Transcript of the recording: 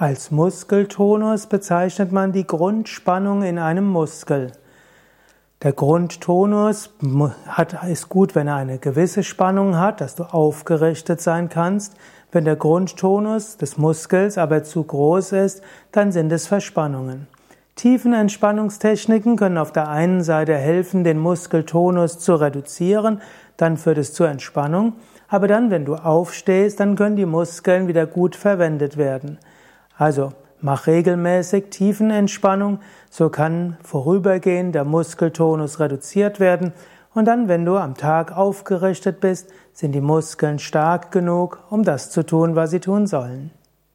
Als Muskeltonus bezeichnet man die Grundspannung in einem Muskel. Der Grundtonus ist gut, wenn er eine gewisse Spannung hat, dass du aufgerichtet sein kannst. Wenn der Grundtonus des Muskels aber zu groß ist, dann sind es Verspannungen. Tiefenentspannungstechniken können auf der einen Seite helfen, den Muskeltonus zu reduzieren, dann führt es zur Entspannung, aber dann, wenn du aufstehst, dann können die Muskeln wieder gut verwendet werden. Also mach regelmäßig Tiefenentspannung, so kann vorübergehend der Muskeltonus reduziert werden und dann, wenn du am Tag aufgerichtet bist, sind die Muskeln stark genug, um das zu tun, was sie tun sollen.